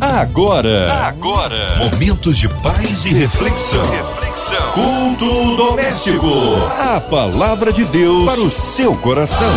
Agora, agora, momentos de paz e reflexão. reflexão. Culto doméstico. A palavra de Deus para o seu coração.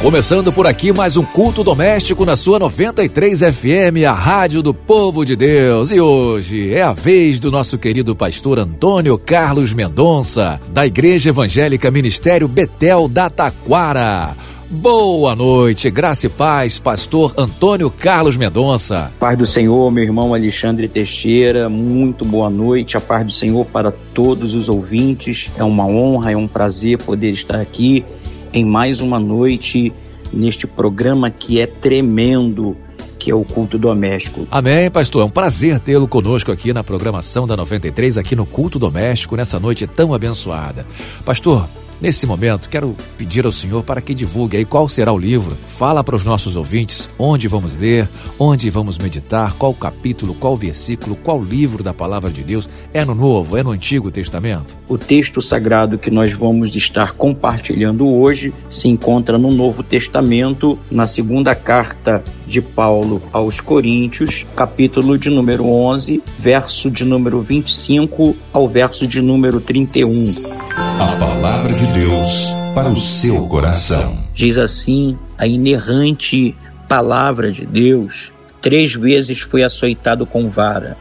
Começando por aqui mais um culto doméstico na sua 93 FM, a rádio do povo de Deus. E hoje é a vez do nosso querido pastor Antônio Carlos Mendonça, da Igreja Evangélica Ministério Betel da Taquara. Boa noite, graça e paz, pastor Antônio Carlos Mendonça. Paz do Senhor, meu irmão Alexandre Teixeira, muito boa noite, a paz do Senhor para todos os ouvintes. É uma honra, é um prazer poder estar aqui em mais uma noite neste programa que é tremendo que é o culto doméstico. Amém, pastor. É um prazer tê-lo conosco aqui na programação da 93, aqui no culto doméstico, nessa noite tão abençoada. Pastor, Nesse momento, quero pedir ao Senhor para que divulgue aí qual será o livro. Fala para os nossos ouvintes onde vamos ler, onde vamos meditar, qual capítulo, qual versículo, qual livro da palavra de Deus. É no Novo, é no Antigo Testamento? O texto sagrado que nós vamos estar compartilhando hoje se encontra no Novo Testamento, na segunda carta de Paulo aos Coríntios, capítulo de número 11, verso de número 25 ao verso de número 31. A palavra de Deus para o seu coração. Diz assim a inerrante palavra de Deus: três vezes fui açoitado com vara,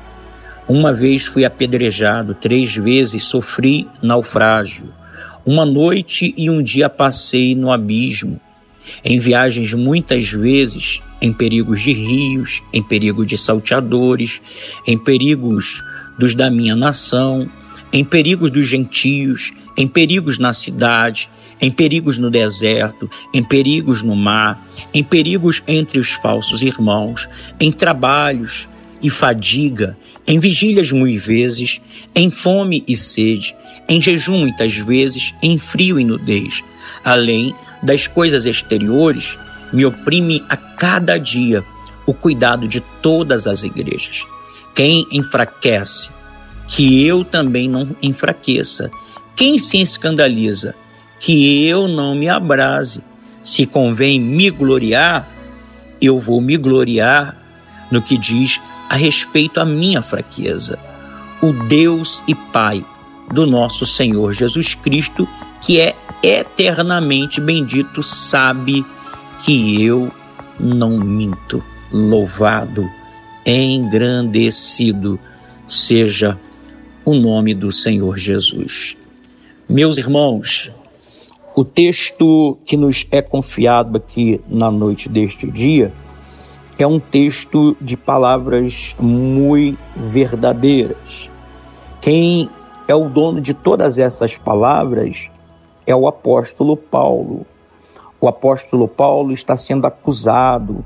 uma vez fui apedrejado, três vezes sofri naufrágio, uma noite e um dia passei no abismo, em viagens muitas vezes em perigos de rios, em perigo de salteadores, em perigos dos da minha nação, em perigos dos gentios, em perigos na cidade, em perigos no deserto, em perigos no mar, em perigos entre os falsos irmãos, em trabalhos e fadiga, em vigílias muitas vezes, em fome e sede, em jejum muitas vezes, em frio e nudez. Além das coisas exteriores, me oprime a cada dia o cuidado de todas as igrejas. Quem enfraquece, que eu também não enfraqueça. Quem se escandaliza? Que eu não me abrase. Se convém me gloriar, eu vou me gloriar no que diz a respeito à minha fraqueza. O Deus e Pai do nosso Senhor Jesus Cristo, que é eternamente bendito, sabe que eu não minto. Louvado, engrandecido seja o nome do Senhor Jesus. Meus irmãos, o texto que nos é confiado aqui na noite deste dia é um texto de palavras muito verdadeiras. Quem é o dono de todas essas palavras é o apóstolo Paulo. O apóstolo Paulo está sendo acusado,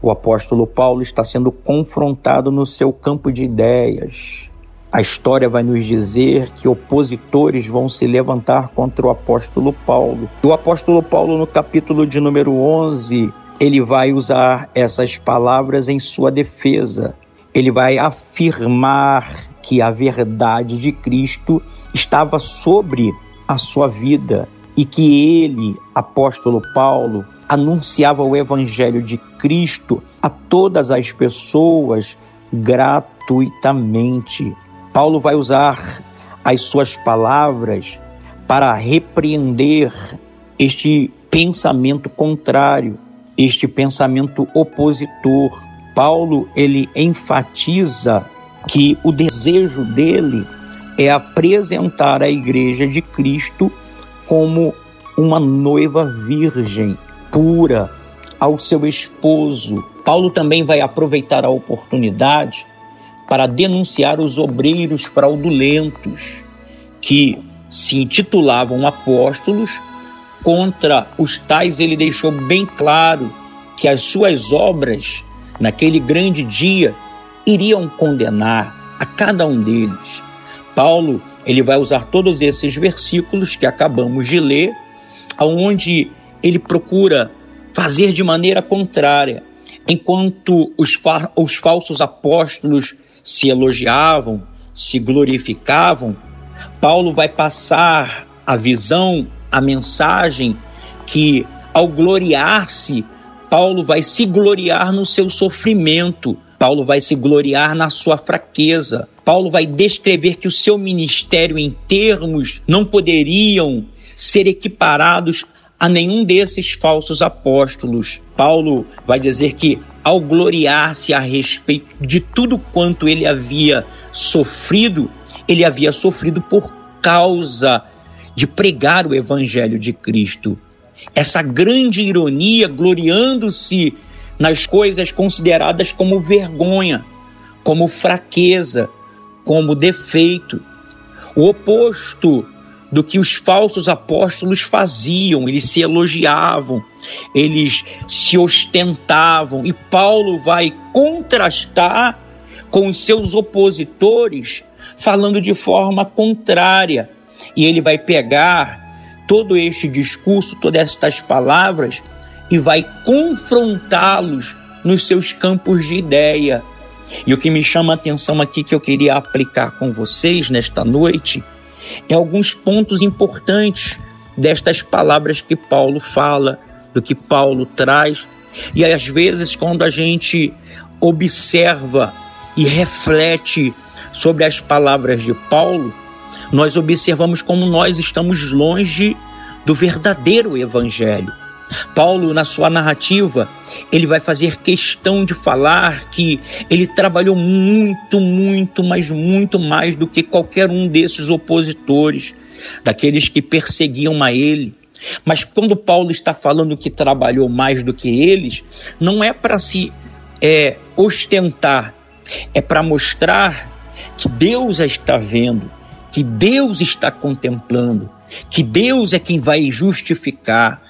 o apóstolo Paulo está sendo confrontado no seu campo de ideias. A história vai nos dizer que opositores vão se levantar contra o apóstolo Paulo. O apóstolo Paulo, no capítulo de número 11, ele vai usar essas palavras em sua defesa. Ele vai afirmar que a verdade de Cristo estava sobre a sua vida e que ele, apóstolo Paulo, anunciava o evangelho de Cristo a todas as pessoas gratuitamente. Paulo vai usar as suas palavras para repreender este pensamento contrário, este pensamento opositor. Paulo ele enfatiza que o desejo dele é apresentar a igreja de Cristo como uma noiva virgem, pura, ao seu esposo. Paulo também vai aproveitar a oportunidade para denunciar os obreiros fraudulentos que se intitulavam apóstolos, contra os tais ele deixou bem claro que as suas obras naquele grande dia iriam condenar a cada um deles. Paulo, ele vai usar todos esses versículos que acabamos de ler, aonde ele procura fazer de maneira contrária, enquanto os, os falsos apóstolos se elogiavam, se glorificavam, Paulo vai passar a visão, a mensagem que, ao gloriar-se Paulo vai se gloriar no seu sofrimento. Paulo vai se gloriar na sua fraqueza. Paulo vai descrever que o seu ministério, em termos, não poderiam ser equiparados a nenhum desses falsos apóstolos. Paulo vai dizer que, ao gloriar-se a respeito de tudo quanto ele havia sofrido, ele havia sofrido por causa de pregar o evangelho de Cristo. Essa grande ironia, gloriando-se nas coisas consideradas como vergonha, como fraqueza, como defeito. O oposto do que os falsos apóstolos faziam, eles se elogiavam, eles se ostentavam, e Paulo vai contrastar com os seus opositores, falando de forma contrária, e ele vai pegar todo este discurso, todas estas palavras e vai confrontá-los nos seus campos de ideia. E o que me chama a atenção aqui que eu queria aplicar com vocês nesta noite é alguns pontos importantes destas palavras que Paulo fala, do que Paulo traz. E às vezes, quando a gente observa e reflete sobre as palavras de Paulo, nós observamos como nós estamos longe do verdadeiro evangelho. Paulo, na sua narrativa, ele vai fazer questão de falar que ele trabalhou muito, muito, mas muito mais do que qualquer um desses opositores, daqueles que perseguiam a ele. Mas quando Paulo está falando que trabalhou mais do que eles, não é para se é, ostentar, é para mostrar que Deus está vendo, que Deus está contemplando, que Deus é quem vai justificar.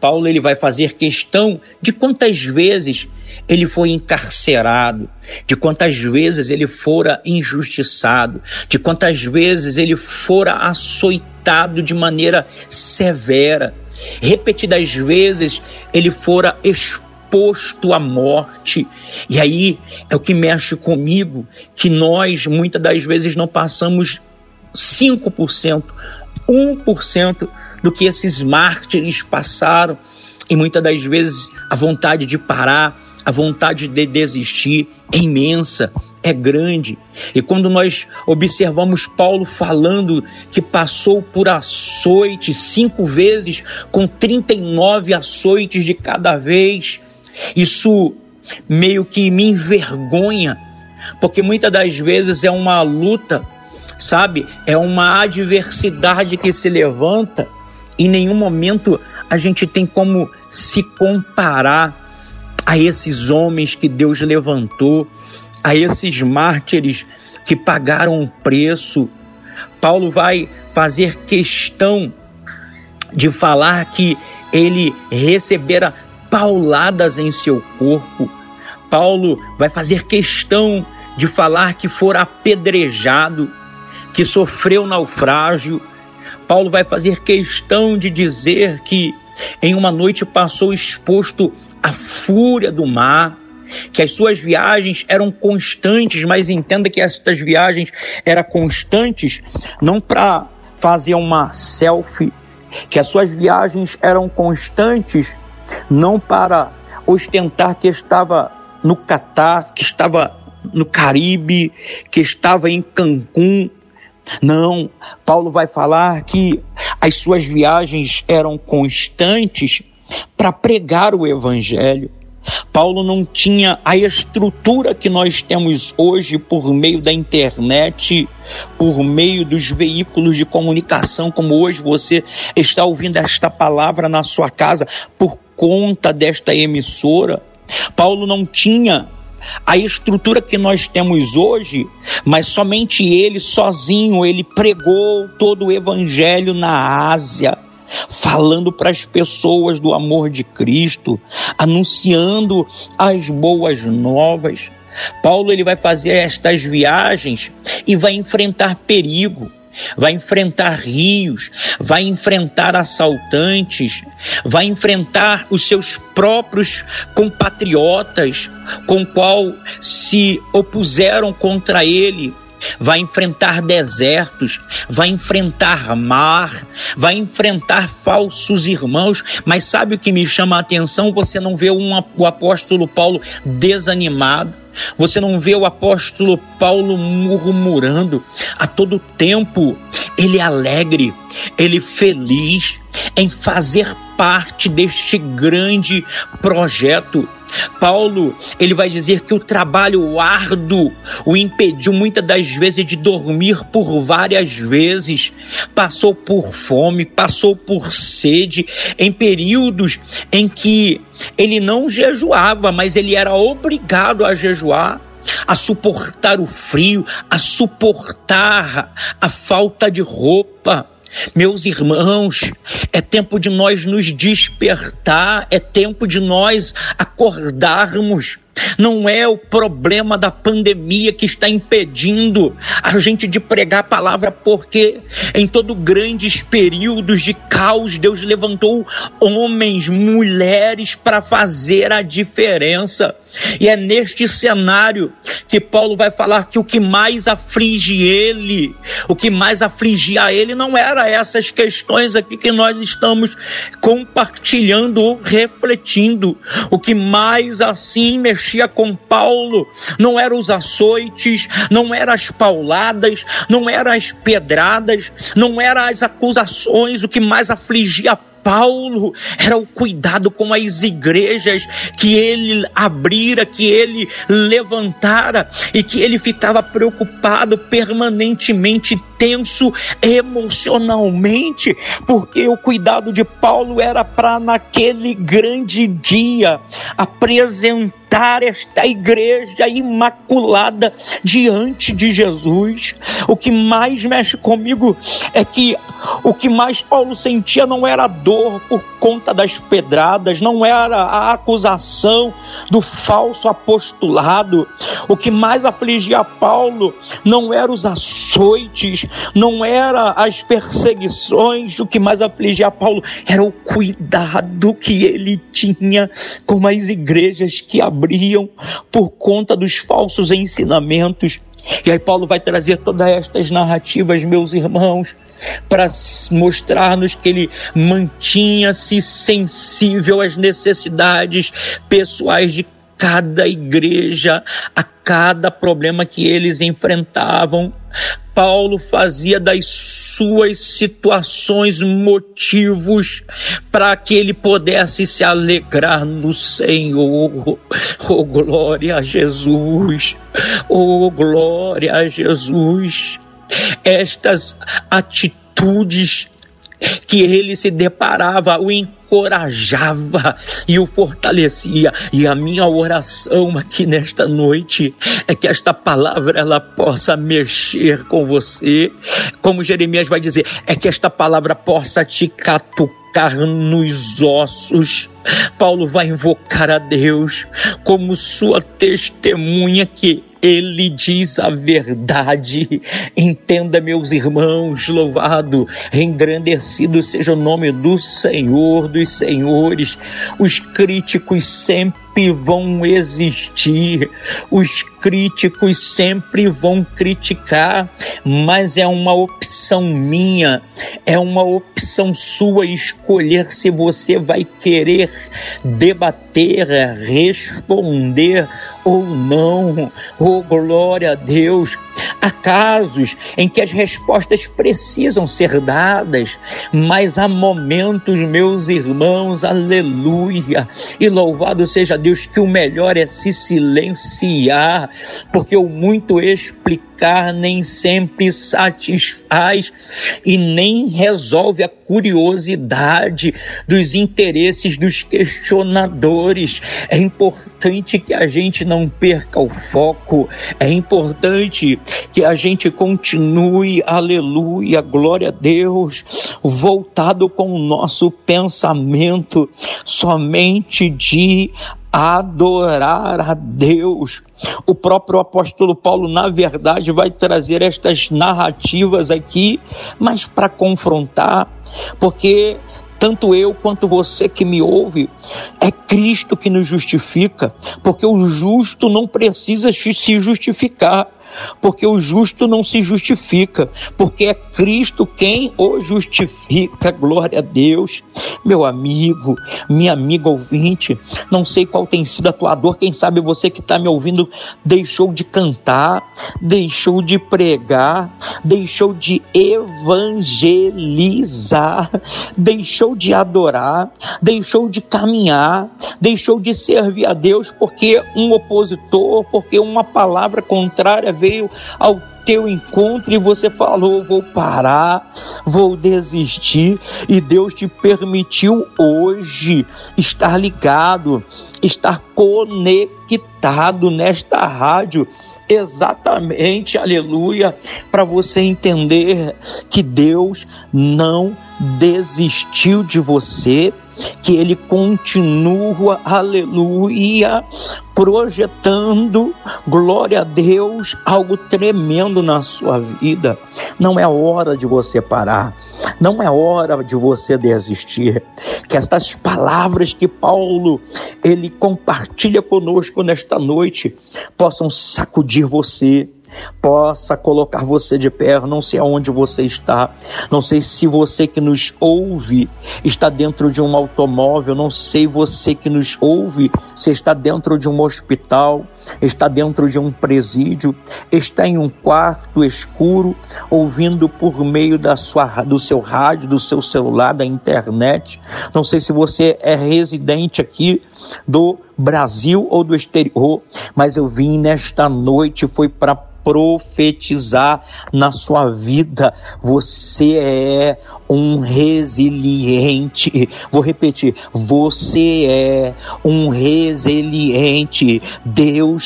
Paulo ele vai fazer questão de quantas vezes ele foi encarcerado, de quantas vezes ele fora injustiçado, de quantas vezes ele fora açoitado de maneira severa, repetidas vezes ele fora exposto à morte. E aí é o que mexe comigo, que nós muitas das vezes não passamos 5%, 1% do que esses mártires passaram e muitas das vezes a vontade de parar, a vontade de desistir é imensa, é grande. E quando nós observamos Paulo falando que passou por açoites cinco vezes, com 39 açoites de cada vez, isso meio que me envergonha, porque muitas das vezes é uma luta sabe? É uma adversidade que se levanta. Em nenhum momento a gente tem como se comparar a esses homens que Deus levantou, a esses mártires que pagaram o preço. Paulo vai fazer questão de falar que ele recebera pauladas em seu corpo. Paulo vai fazer questão de falar que fora apedrejado que sofreu naufrágio. Paulo vai fazer questão de dizer que em uma noite passou exposto à fúria do mar, que as suas viagens eram constantes, mas entenda que estas viagens eram constantes não para fazer uma selfie, que as suas viagens eram constantes não para ostentar que estava no Catar, que estava no Caribe, que estava em Cancún, não, Paulo vai falar que as suas viagens eram constantes para pregar o evangelho. Paulo não tinha a estrutura que nós temos hoje por meio da internet, por meio dos veículos de comunicação, como hoje você está ouvindo esta palavra na sua casa por conta desta emissora. Paulo não tinha a estrutura que nós temos hoje, mas somente ele sozinho, ele pregou todo o evangelho na Ásia, falando para as pessoas do amor de Cristo, anunciando as boas novas. Paulo ele vai fazer estas viagens e vai enfrentar perigo vai enfrentar rios, vai enfrentar assaltantes, vai enfrentar os seus próprios compatriotas com qual se opuseram contra ele. Vai enfrentar desertos, vai enfrentar mar, vai enfrentar falsos irmãos, mas sabe o que me chama a atenção? Você não vê um, o apóstolo Paulo desanimado, você não vê o apóstolo Paulo murmurando a todo tempo. Ele é alegre, ele é feliz em fazer parte deste grande projeto. Paulo, ele vai dizer que o trabalho árduo o impediu muitas das vezes de dormir por várias vezes. Passou por fome, passou por sede, em períodos em que ele não jejuava, mas ele era obrigado a jejuar a suportar o frio, a suportar a falta de roupa. Meus irmãos, é tempo de nós nos despertar, é tempo de nós acordarmos. Não é o problema da pandemia que está impedindo a gente de pregar a palavra, porque em todo grandes períodos de caos, Deus levantou homens, mulheres para fazer a diferença. E é neste cenário que Paulo vai falar que o que mais aflige ele, o que mais afligia ele não era essas questões aqui que nós estamos compartilhando ou refletindo. O que mais assim mexia com Paulo. Não eram os açoites, não eram as pauladas, não eram as pedradas, não eram as acusações, o que mais afligia era o cuidado com as igrejas que ele abrira, que ele levantara e que ele ficava preocupado permanentemente tenso emocionalmente, porque o cuidado de Paulo era para naquele grande dia apresentar esta igreja imaculada diante de Jesus. O que mais mexe comigo é que o que mais Paulo sentia não era dor por conta das pedradas, não era a acusação do falso apostolado. O que mais afligia Paulo não eram os açoites, não era as perseguições, o que mais afligia Paulo era o cuidado que ele tinha com as igrejas que abriam por conta dos falsos ensinamentos. E aí Paulo vai trazer todas estas narrativas, meus irmãos, para mostrar-nos que ele mantinha-se sensível às necessidades pessoais de cada igreja, a cada problema que eles enfrentavam. Paulo fazia das suas situações motivos para que ele pudesse se alegrar no Senhor. Oh, glória a Jesus! Oh, glória a Jesus! Estas atitudes que ele se deparava, o encorajava e o fortalecia. E a minha oração aqui nesta noite é que esta palavra ela possa mexer com você, como Jeremias vai dizer, é que esta palavra possa te catucar nos ossos. Paulo vai invocar a Deus como sua testemunha que ele diz a verdade. Entenda, meus irmãos, louvado, engrandecido seja o nome do Senhor dos Senhores. Os críticos sempre vão existir, os críticos sempre vão criticar, mas é uma opção minha, é uma opção sua escolher se você vai querer debater, responder ou não. Oh, glória a Deus! Há casos em que as respostas precisam ser dadas, mas há momentos, meus irmãos, aleluia, e louvado seja Deus, que o melhor é se silenciar, porque o muito explicar nem sempre satisfaz e nem resolve a curiosidade dos interesses dos questionadores. É importante que a gente não perca o foco, é importante que a gente continue, aleluia, glória a Deus, voltado com o nosso pensamento somente de adorar a Deus. O próprio apóstolo Paulo, na verdade, vai trazer estas narrativas aqui, mas para confrontar, porque tanto eu quanto você que me ouve, é Cristo que nos justifica, porque o justo não precisa se justificar, porque o justo não se justifica, porque é Cristo quem o justifica. Glória a Deus. Meu amigo, minha amiga ouvinte, não sei qual tem sido a tua dor, quem sabe você que está me ouvindo deixou de cantar, deixou de pregar, deixou de evangelizar, deixou de adorar, deixou de caminhar, deixou de servir a Deus porque um opositor, porque uma palavra contrária veio ao teu encontro e você falou: vou parar, vou desistir, e Deus te permitiu hoje estar ligado, estar conectado nesta rádio. Exatamente, aleluia, para você entender que Deus não desistiu de você, que Ele continua, aleluia, projetando, glória a Deus, algo tremendo na sua vida. Não é hora de você parar, não é hora de você desistir. Que estas palavras que Paulo ele compartilha conosco nesta noite possam sacudir você possa colocar você de pé. Não sei aonde você está, não sei se você que nos ouve está dentro de um automóvel, não sei você que nos ouve se está dentro de um hospital, está dentro de um presídio, está em um quarto escuro, ouvindo por meio da sua, do seu rádio, do seu celular, da internet. Não sei se você é residente aqui do Brasil ou do exterior, mas eu vim nesta noite foi para profetizar na sua vida. Você é um resiliente. Vou repetir, você é um resiliente. Deus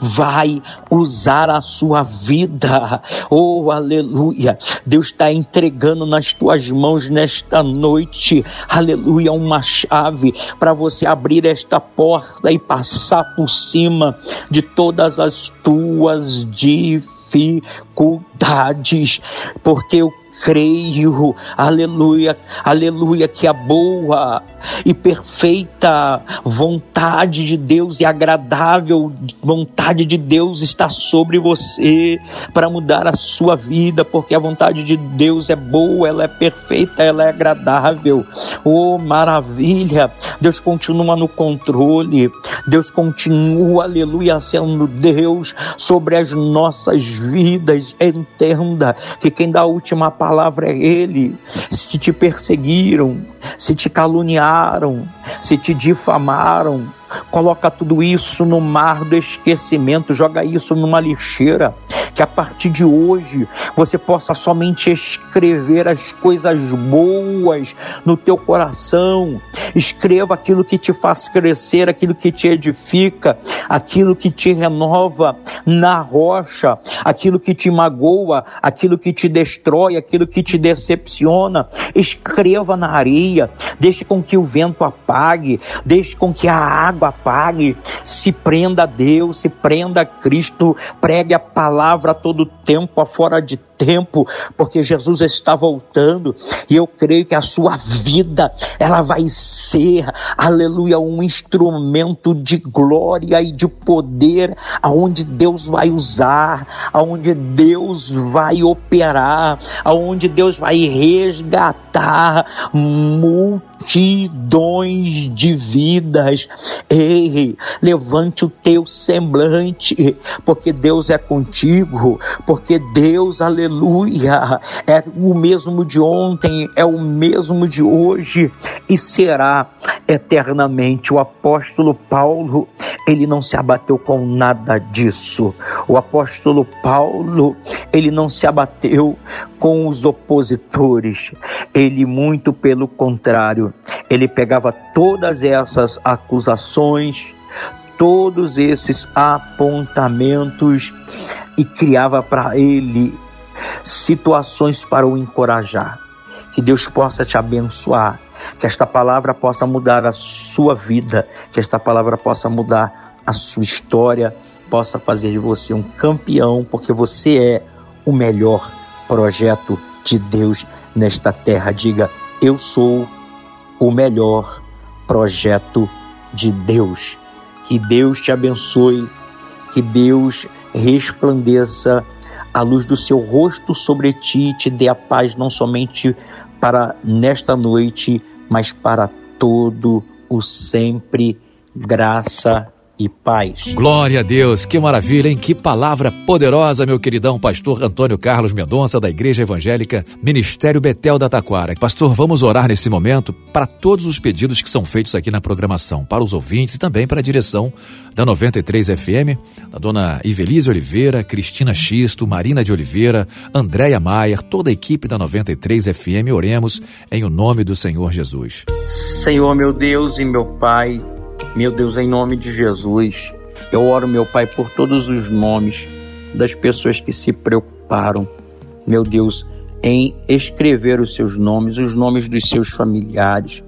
vai usar a sua vida. Oh, aleluia. Deus está entregando nas tuas mãos nesta noite, aleluia, uma chave para você abrir esta porta e passar por cima de todas as tuas dificuldades, porque eu creio, aleluia, aleluia, que a boa e perfeita vontade de Deus e agradável vontade de Deus está sobre você para mudar a sua vida, porque a vontade de Deus é boa, ela é perfeita, ela é agradável. Oh, maravilha! Deus continua no controle, Deus continua, aleluia, sendo Deus sobre as nossas vidas. Entenda que quem dá a última palavra palavra é Ele. Se te perseguiram, se te caluniaram, se te difamaram, coloca tudo isso no mar do esquecimento, joga isso numa lixeira que a partir de hoje você possa somente escrever as coisas boas no teu coração. Escreva aquilo que te faz crescer, aquilo que te edifica, aquilo que te renova na rocha, aquilo que te magoa, aquilo que te destrói, aquilo que te decepciona. Escreva na areia, deixe com que o vento apague, deixe com que a água apague. Se prenda a Deus, se prenda a Cristo, pregue a palavra palavra a todo tempo, a fora de tempo, porque Jesus está voltando e eu creio que a sua vida ela vai ser, aleluia, um instrumento de glória e de poder, aonde Deus vai usar, aonde Deus vai operar, aonde Deus vai resgatar multidões de vidas. Ei, levante o teu semblante, porque Deus é contigo, porque Deus, aleluia, é o mesmo de ontem, é o mesmo de hoje e será eternamente. O apóstolo Paulo, ele não se abateu com nada disso. O apóstolo Paulo, ele não se abateu com os opositores. Ele, muito pelo contrário, ele pegava todas essas acusações, todos esses apontamentos e criava para ele situações para o encorajar. Que Deus possa te abençoar, que esta palavra possa mudar a sua vida, que esta palavra possa mudar a sua história, possa fazer de você um campeão, porque você é o melhor projeto de Deus nesta terra. Diga: Eu sou o melhor projeto de Deus. Que Deus te abençoe, que Deus resplandeça a luz do seu rosto sobre ti e te dê a paz não somente para nesta noite, mas para todo o sempre. Graça e paz. Glória a Deus, que maravilha, hein? Que palavra poderosa, meu queridão pastor Antônio Carlos Mendonça, da Igreja Evangélica Ministério Betel da Taquara. Pastor, vamos orar nesse momento para todos os pedidos que são feitos aqui na programação, para os ouvintes e também para a direção da 93 FM, da dona Ivelise Oliveira, Cristina Xisto, Marina de Oliveira, Andréia Maier, toda a equipe da 93 FM. Oremos em o nome do Senhor Jesus. Senhor, meu Deus e meu Pai, meu Deus, em nome de Jesus, eu oro, meu Pai, por todos os nomes das pessoas que se preocuparam, meu Deus, em escrever os seus nomes, os nomes dos seus familiares.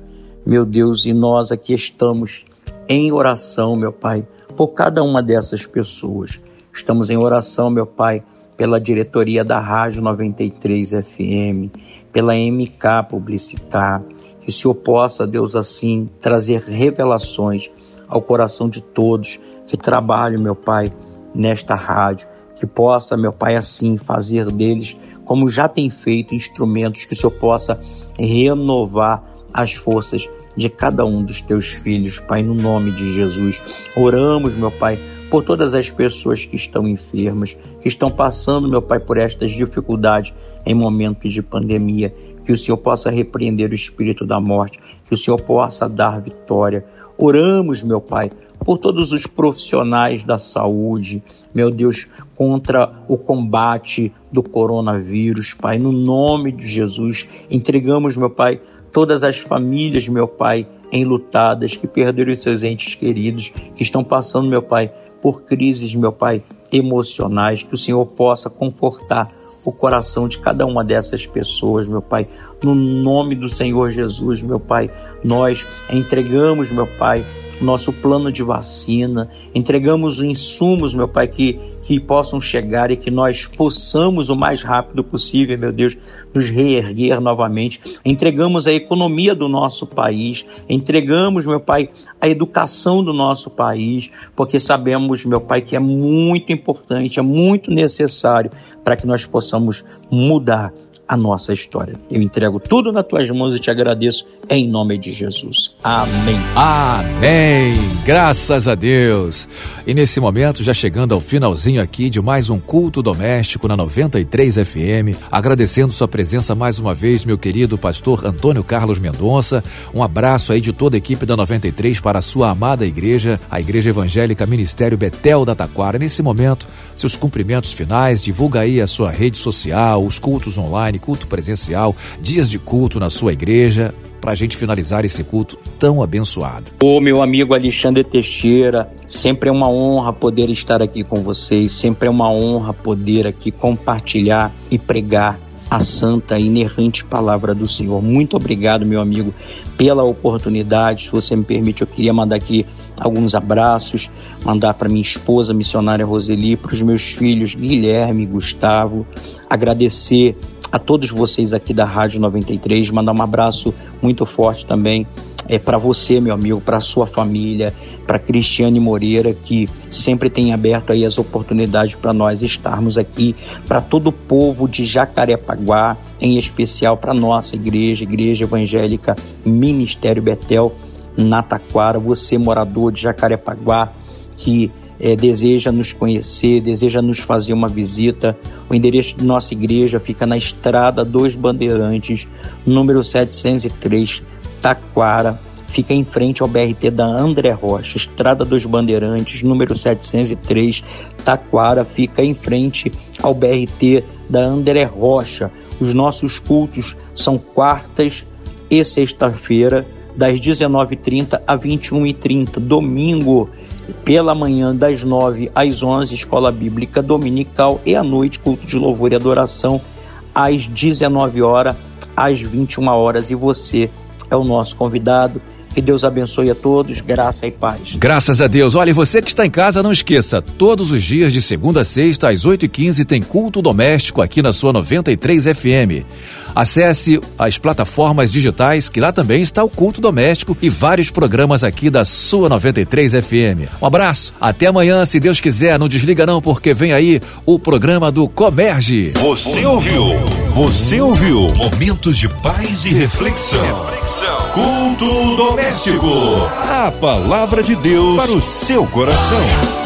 Meu Deus, e nós aqui estamos em oração, meu Pai, por cada uma dessas pessoas. Estamos em oração, meu Pai, pela diretoria da Rádio 93 FM, pela MK Publicitar, que o Senhor possa, Deus, assim, trazer revelações ao coração de todos que trabalham, meu Pai, nesta rádio. Que possa, meu Pai, assim fazer deles, como já tem feito, instrumentos que o Senhor possa renovar as forças de cada um dos teus filhos, Pai, no nome de Jesus. Oramos, meu Pai, por todas as pessoas que estão enfermas, que estão passando, meu Pai, por estas dificuldades em momentos de pandemia que o Senhor possa repreender o espírito da morte, que o Senhor possa dar vitória. Oramos, meu Pai, por todos os profissionais da saúde, meu Deus, contra o combate do coronavírus, Pai, no nome de Jesus, entregamos, meu Pai, todas as famílias, meu Pai, enlutadas, que perderam os seus entes queridos, que estão passando, meu Pai, por crises, meu Pai, emocionais, que o Senhor possa confortar o coração de cada uma dessas pessoas, meu Pai. No nome do Senhor Jesus, meu Pai, nós entregamos, meu Pai, nosso plano de vacina, entregamos os insumos, meu Pai, que, que possam chegar e que nós possamos o mais rápido possível, meu Deus, nos reerguer novamente. Entregamos a economia do nosso país, entregamos, meu Pai, a educação do nosso país, porque sabemos, meu Pai, que é muito importante, é muito necessário para que nós possamos mudar a nossa história. Eu entrego tudo nas tuas mãos e te agradeço em nome de Jesus. Amém. Amém. Graças a Deus. E nesse momento, já chegando ao finalzinho aqui de mais um culto doméstico na 93 FM, agradecendo sua presença mais uma vez, meu querido pastor Antônio Carlos Mendonça. Um abraço aí de toda a equipe da 93 para a sua amada igreja, a Igreja Evangélica Ministério Betel da Taquara. Nesse momento, seus cumprimentos finais, divulga aí a sua rede social, os cultos online, culto presencial, dias de culto na sua igreja para a gente finalizar esse culto tão abençoado. Ô meu amigo Alexandre Teixeira, sempre é uma honra poder estar aqui com vocês, sempre é uma honra poder aqui compartilhar e pregar a santa e inerrante palavra do Senhor. Muito obrigado, meu amigo, pela oportunidade. Se você me permite, eu queria mandar aqui alguns abraços, mandar para minha esposa, missionária Roseli, para os meus filhos Guilherme e Gustavo, agradecer a todos vocês aqui da Rádio 93, mandar um abraço muito forte também é para você, meu amigo, para sua família, para Cristiane Moreira, que sempre tem aberto aí as oportunidades para nós estarmos aqui, para todo o povo de Jacarepaguá, em especial para nossa igreja, Igreja Evangélica Ministério Betel, na Taquara, você morador de Jacarepaguá, que é, deseja nos conhecer, deseja nos fazer uma visita, o endereço de nossa igreja fica na Estrada dos Bandeirantes, número 703, Taquara. Fica em frente ao BRT da André Rocha, Estrada dos Bandeirantes, número 703, Taquara. Fica em frente ao BRT da André Rocha. Os nossos cultos são quartas e sexta-feira, das 19h30 a 21h30. Domingo pela manhã das 9 às 11, escola bíblica dominical e à noite culto de louvor e adoração às 19 horas às 21 horas e você é o nosso convidado. Que Deus abençoe a todos, graça e paz. Graças a Deus. Olha, você que está em casa, não esqueça, todos os dias de segunda a sexta, às 8h15, tem culto doméstico aqui na sua 93 FM. Acesse as plataformas digitais, que lá também está o Culto Doméstico e vários programas aqui da sua 93 FM. Um abraço, até amanhã, se Deus quiser. Não desliga não, porque vem aí o programa do Comerge. Você ouviu? Você ouviu? Momentos de paz e reflexão. reflexão. Culto doméstico. A palavra de Deus para o seu coração.